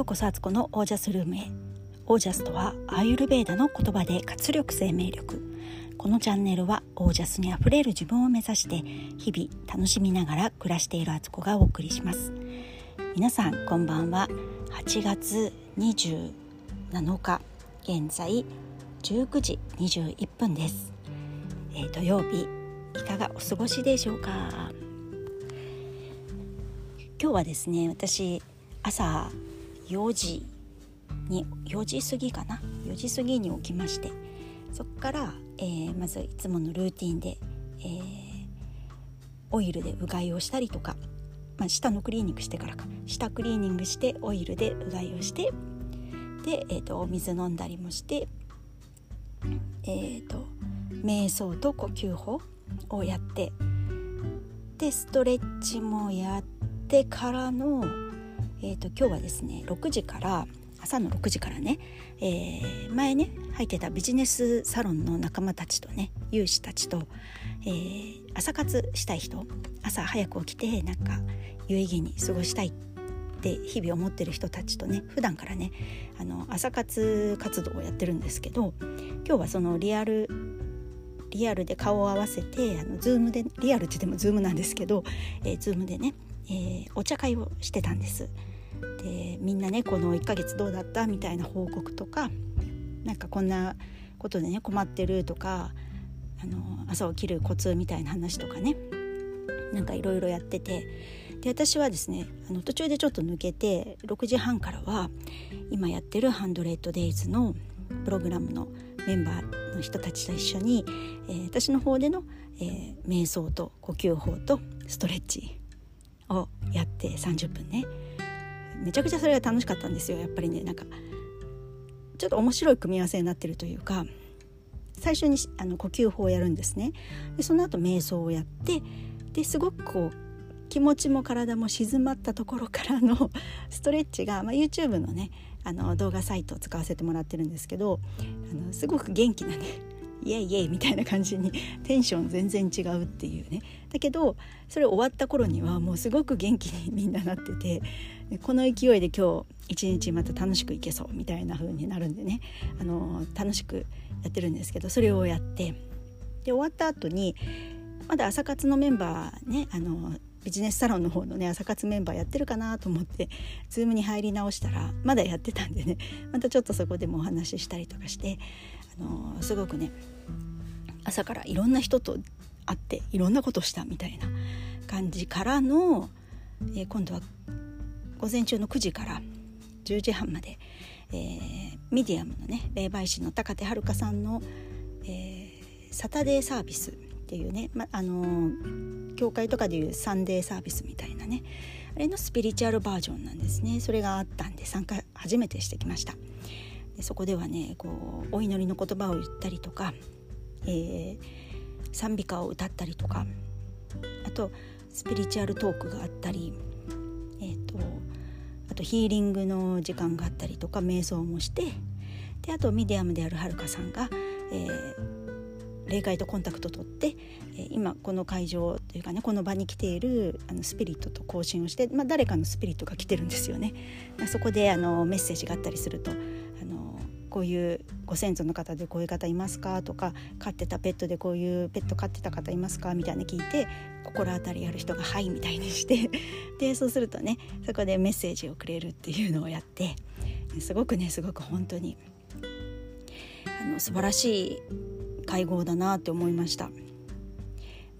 ようこそアツコのオージャスルームへ。オージャスとはアーユルベーダの言葉で活力生命力。このチャンネルはオージャスにあふれる自分を目指して日々楽しみながら暮らしているアツコがお送りします。皆さんこんばんは。8月27日現在19時21分です、えー、土曜日いかがお過ごしでしょうか？今日はですね私朝4時に4時過ぎかな？4時過ぎに起きましてそこから、えー、まずいつものルーティンで、えー、オイルでうがいをしたりとか、まあ、舌のクリーニングしてからか。舌クリーニングしてオイルでうがいをしてで、えーと、お水飲んだりもしてえー、と瞑想と呼吸法をやってでストレッチもやってからのえーと、今日はですね6時から朝の6時からね、えー、前ね入ってたビジネスサロンの仲間たちとね有志たちと、えー、朝活したい人朝早く起きてなんか有意義に過ごしたいって日々思ってる人たちとね普段からねあの朝活活動をやってるんですけど今日はそのリアルリアルで顔を合わせてあのズームでリアルって言ってもズームなんですけど、えー、ズームでね、えー、お茶会をしてたんです。でみんなねこの1ヶ月どうだった？みたいな報告とかなんかこんなことでね困ってるとかあの朝起きるコツみたいな話とかねなんかいろいろやってて。で私はですねあの途中でちょっと抜けて6時半からは今やってる「ハンドレッドデイズのプログラムのメンバーの人たちと一緒に、えー、私の方での、えー、瞑想と呼吸法とストレッチをやって30分ね。めちゃくちゃそれが楽しかったんですよ。やっぱりねなんかちょっと面白い組み合わせになってるというか最初にあの呼吸法をやるんですね。でその後瞑想をやってですごくこう気持ちも体も静まったところからの ストレッチが、まあ、YouTube のねあの動画サイトを使わせてもらってるんですけどあのすごく元気なね イエイイエイみたいな感じにテンション全然違うっていうね。だけどそれ終わった頃にはもうすごく元気にみんななっててこの勢いで今日一日また楽しくいけそうみたいな風になるんでね。あの楽しくやってるんですけどそれをやって。で終わった後にまだ朝活のメンバーねあのビジネスサロンの方のね朝活メンバーやってるかなと思ってズームに入り直したらまだやってたんでね。またちょっとそこでもお話ししたりとかしてあのすごくね朝からいろんな人と会っていろんなことしたみたいな感じからの、えー、今度は午前中の9時から10時半まで、えー、ミディアムのね霊媒師の高手遥さんの、えー、サタデーサービスっていうね、まあのー、教会とかでいうサンデーサービスみたいなねあれのスピリチュアルバージョンなんですね。それがあったんで参加初めてしてきました。でそこではねこうお祈りの言葉を言ったりとか、えー、賛美歌を歌ったりとかあとスピリチュアルトークがあったり、とヒーリングの時間があったりとか瞑想もしてであとミディアムであるはるかさんが、えー、霊界とコンタクト取って、えー、今この会場というかねこの場に来ているあのスピリットと交信をして、まあ、誰かのスピリットが来てるんですよね。まあ、そこであのメッセージがあったりするとこういうご先祖の方でこういう方いますか？とか飼ってたペットでこういうペット飼ってた方いますか？みたいな聞いて心当たりある人が「はい」みたいにして でそうするとねそこでメッセージをくれるっていうのをやってすごくねすごく本当にあの素晴らしい会合だなって思いました。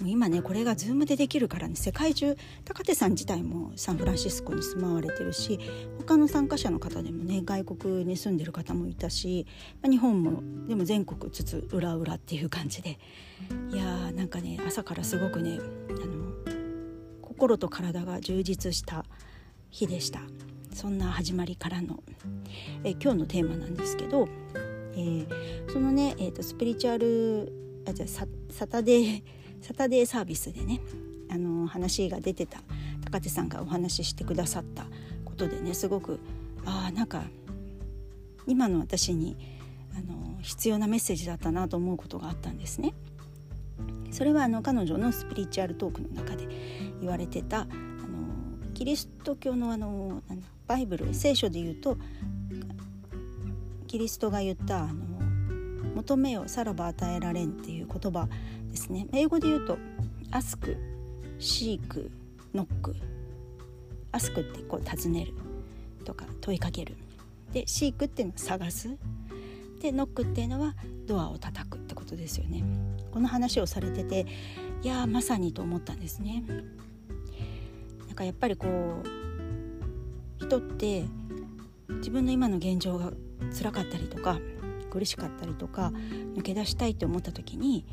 もう今ねこれが Zoom でできるからね世界中高手さん自体もサンフランシスコに住まわれてるし他の参加者の方でもね外国に住んでる方もいたし、日本もでも全国つつ裏裏っていう感じで。いやーなんかね朝からすごくねあの心と体が充実した日でした。そんな始まりからのえ今日のテーマなんですけど、えー、そのね、えーと、スピリチュアルあじゃササタデーサタデーサービスでねあの話が出てた高手さんがお話ししてくださったことでねすごくあなんか今の私にあの必要なメッセージだったなと思うことがあったんですね。それはあの彼女のスピリチュアルトークの中で言われてたあのキリスト教のあのバイブル聖書で言うとキリストが言ったあの「求めよさらば与えられん」っていう言葉ですね。英語で言うと「アスク」「シーク」「ノック」「アスク」ってこう尋ねる。とか問いかける。で「シーク」っていうのは探す。で「ノック」っていうのはドアを叩くってことですよね。この話をされてていやまさにと思ったんですね。なんかやっぱりこう人って自分の今の現状が辛かったりとか苦しかったりとか抜け出したいって思った時に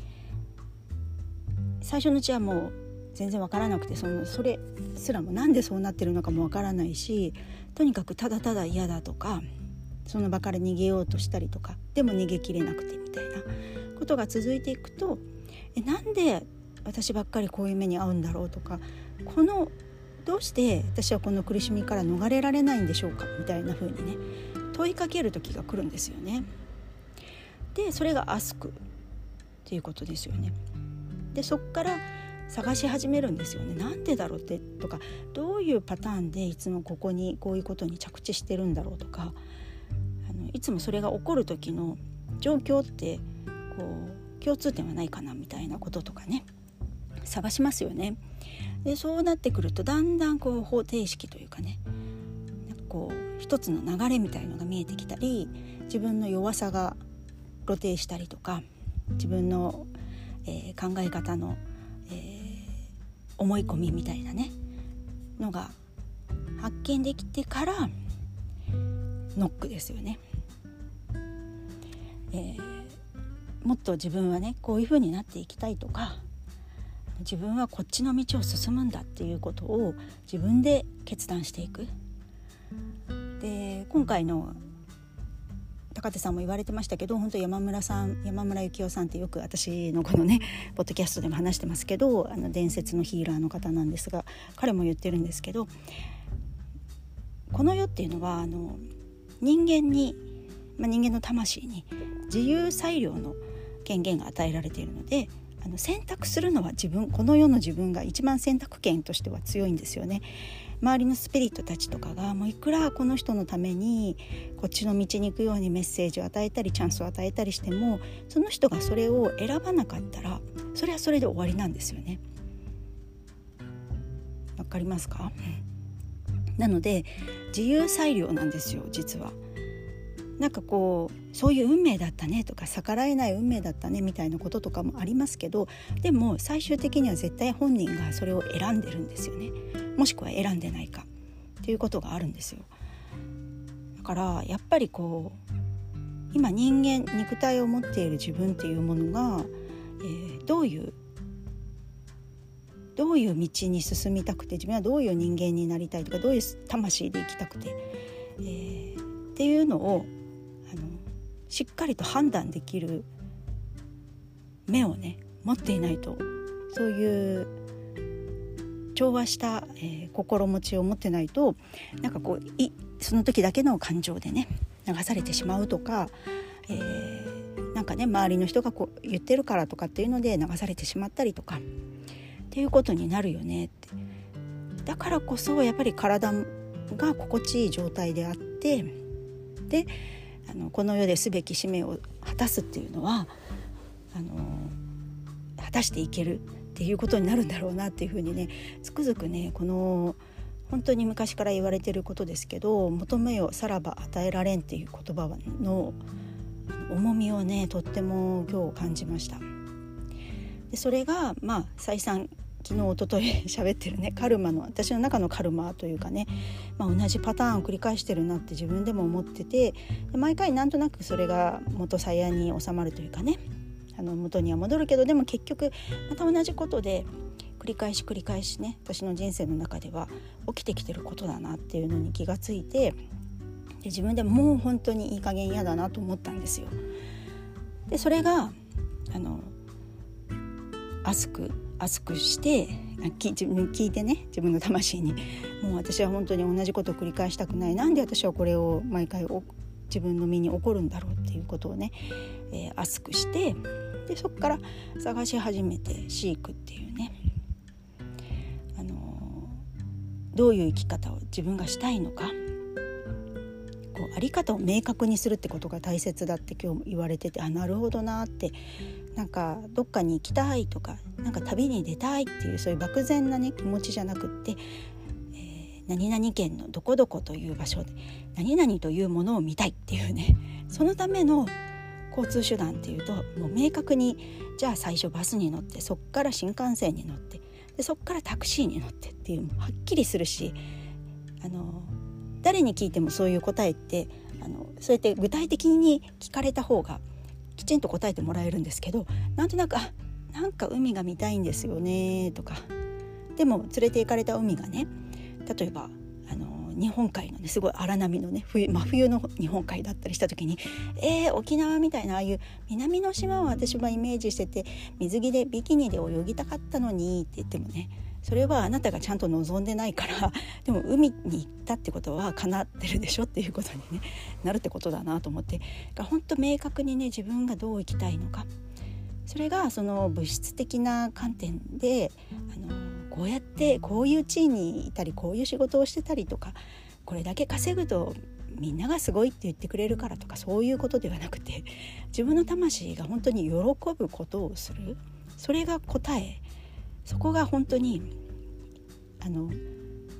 最初のうちはもう全然わからなくてそのそれすらもなんでそうなってるのかもわからないしとにかくただただ嫌だとかその場から逃げようとしたりとかでも逃げきれなくてみたいなことが続いていくとえなんで私ばっかりこういう目に遭うんだろうとかこのどうして私はこの苦しみから逃れられないんでしょうかみたいな風にね問いかける時が来るんですよね。でそれが「アスク」っていうことですよね。でそっから探し始めるんですよね。なんでだろうってとかどういうパターンでいつもここにこういうことに着地してるんだろうとかあのいつもそれが起こる時の状況ってこう共通点はないかなみたいなこととかね探しますよね。でそうなってくるとだんだんこう方程式というかねこう一つの流れみたいのが見えてきたり自分の弱さが露呈したりとか自分の、えー、考え方の、えー、思い込みみたいなねのが発見できてからノックですよね。えー、もっと自分はねこういう風になっていきたいとか自分はこっちの道を進むんだっていうことを自分で決断していく。で今回の高手さんも言われてましたけど本当山村さん山村幸雄さんってよく私のこのね ポッドキャストでも話してますけどあの伝説のヒーラーの方なんですが彼も言ってるんですけどこの世っていうのはあの人間に、まあ、人間の魂に自由裁量の権限が与えられているのでの選択するのは自分この世の自分が一番選択権としては強いんですよね。周りのスピリットたちとかがもういくらこの人のためにこっちの道に行くようにメッセージを与えたりチャンスを与えたりしてもその人がそれを選ばなかったらそれはそれで終わりなんですよね。わかりますか？なので自由裁量なんですよ実は。なんかこうそういう運命だったねとか逆らえない運命だったねみたいなこととかもありますけどでも最終的には絶対本人がそれを選んでるんですよね。もしくは選んでないか。っていうことがあるんですよ。だからやっぱりこう今人間肉体を持っている自分っていうものが、えー、どういうどういう道に進みたくて自分はどういう人間になりたいとかどういう魂で生きたくて、えー、っていうのをしっかりと判断できる目をね持っていないとそういう調和した、えー、心持ちを持ってないとなんかこういその時だけの感情でね流されてしまうとか、えー、なんかね周りの人がこう言ってるからとかっていうので流されてしまったりとかっていうことになるよねって。だからこそやっぱり体が心地いい状態であってであのこの世ですべき使命を果たすっていうのはあの果たしていけるっていうことになるんだろうなっていうふうにねつくづくねこの本当に昔から言われてることですけど「求めよさらば与えられん」っていう言葉の重みをねとっても今日感じました。でそれがまあ再三昨日おととい 喋ってるねカルマの私の中のカルマというかね、まあ、同じパターンを繰り返してるなって自分でも思ってて毎回なんとなくそれが元さやに収まるというかねあの元には戻るけどでも結局また同じことで繰り返し繰り返しね私の人生の中では起きてきてることだなっていうのに気がついてで自分でもう本当にいい加減嫌だなと思ったんですよ。でそれがあの熱く熱くして自分聞いてね自分の魂に。もう私は本当に同じことを繰り返したくない。なんで私はこれを毎回自分の身に起こるんだろうっていうことをね、えー、熱くしてでそこから探し始めてシークっていうね、あのー、どういう生き方を自分がしたいのか。こうあり方を明確にするってことが大切だって今日言われててあなるほどなってなんかどっかに行きたいとかなんか旅に出たいっていうそういう漠然なね気持ちじゃなくって、えー、何々県のどこどこという場所で何々というものを見たいっていうねそのための交通手段っていうともう明確にじゃあ最初バスに乗ってそっから新幹線に乗ってでそっからタクシーに乗ってっていうはっきりするしあの誰に聞いてもそういう答えってあのそうやって具体的に聞かれた方がきちんと答えてもらえるんですけどなんとなく「あなんか海が見たいんですよね」とか。でも連れて行かれた海がね例えばあの日本海のねすごい荒波のね冬真冬の日本海だったりした時に「えー、沖縄みたいなああいう南の島を私はイメージしてて水着でビキニで泳ぎたかったのに」って言ってもねそれはあなたがちゃんと望んでないから でも海に行ったってことは叶ってるでしょっていうことに、ね、なるってことだなと思って。本当明確にね自分がどう生きたいのか。それがその物質的な観点であのこうやってこういう地位にいたりこういう仕事をしてたりとかこれだけ稼ぐとみんながすごいって言ってくれるからとかそういうことではなくて自分の魂が本当に喜ぶことをする。それが答え。そこが本当にあの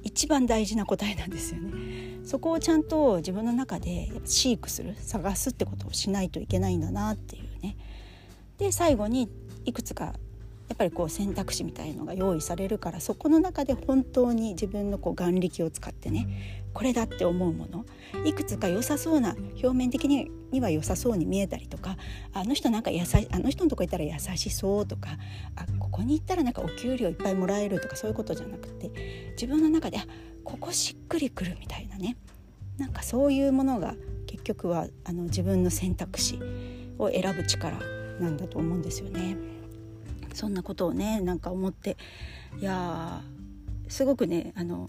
一番大事な答えなんですよね。そこをちゃんと自分の中で飼育する探すってことをしないといけないんだなっていうね。で最後にいくつかやっぱりこう選択肢みたいのが用意されるからそこの中で本当に自分のこう眼力を使ってねこれだって思うものいくつか良さそうな表面的には良さそうに見えたりとかあの人なんか優しあの人のとこ行ったら優しそうとかあここに行ったらなんかお給料いっぱいもらえるとかそういうことじゃなくて自分の中であここしっくりくるみたいなねなんかそういうものが結局はあの自分の選択肢を選ぶ力なんだと思うんですよね。そんなことをねなんか思っていやすごくねあの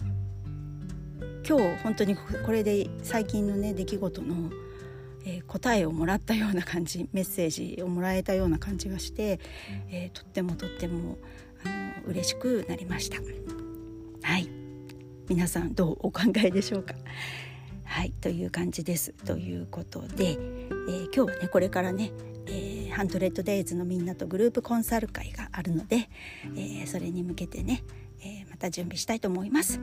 今日本当にこれで最近のね出来事の、えー、答えをもらったような感じメッセージをもらえたような感じがして、えー、とってもとってもあの嬉しくなりました。はい。皆さんどうお考えでしょうか？はい。という感じです。ということで、えー、今日はねこれからねえー、ハンドレッドデイズのみんなとグループコンサル会があるので、えー、それに向けてね、えー、また準備したいと思います。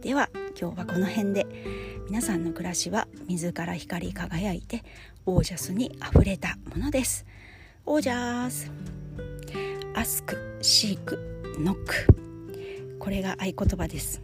では今日はこの辺で。皆さんの暮らしは自ら光り輝いてオージャスにあふれたものです。オージャス。アスクシークノックこれが合言葉です。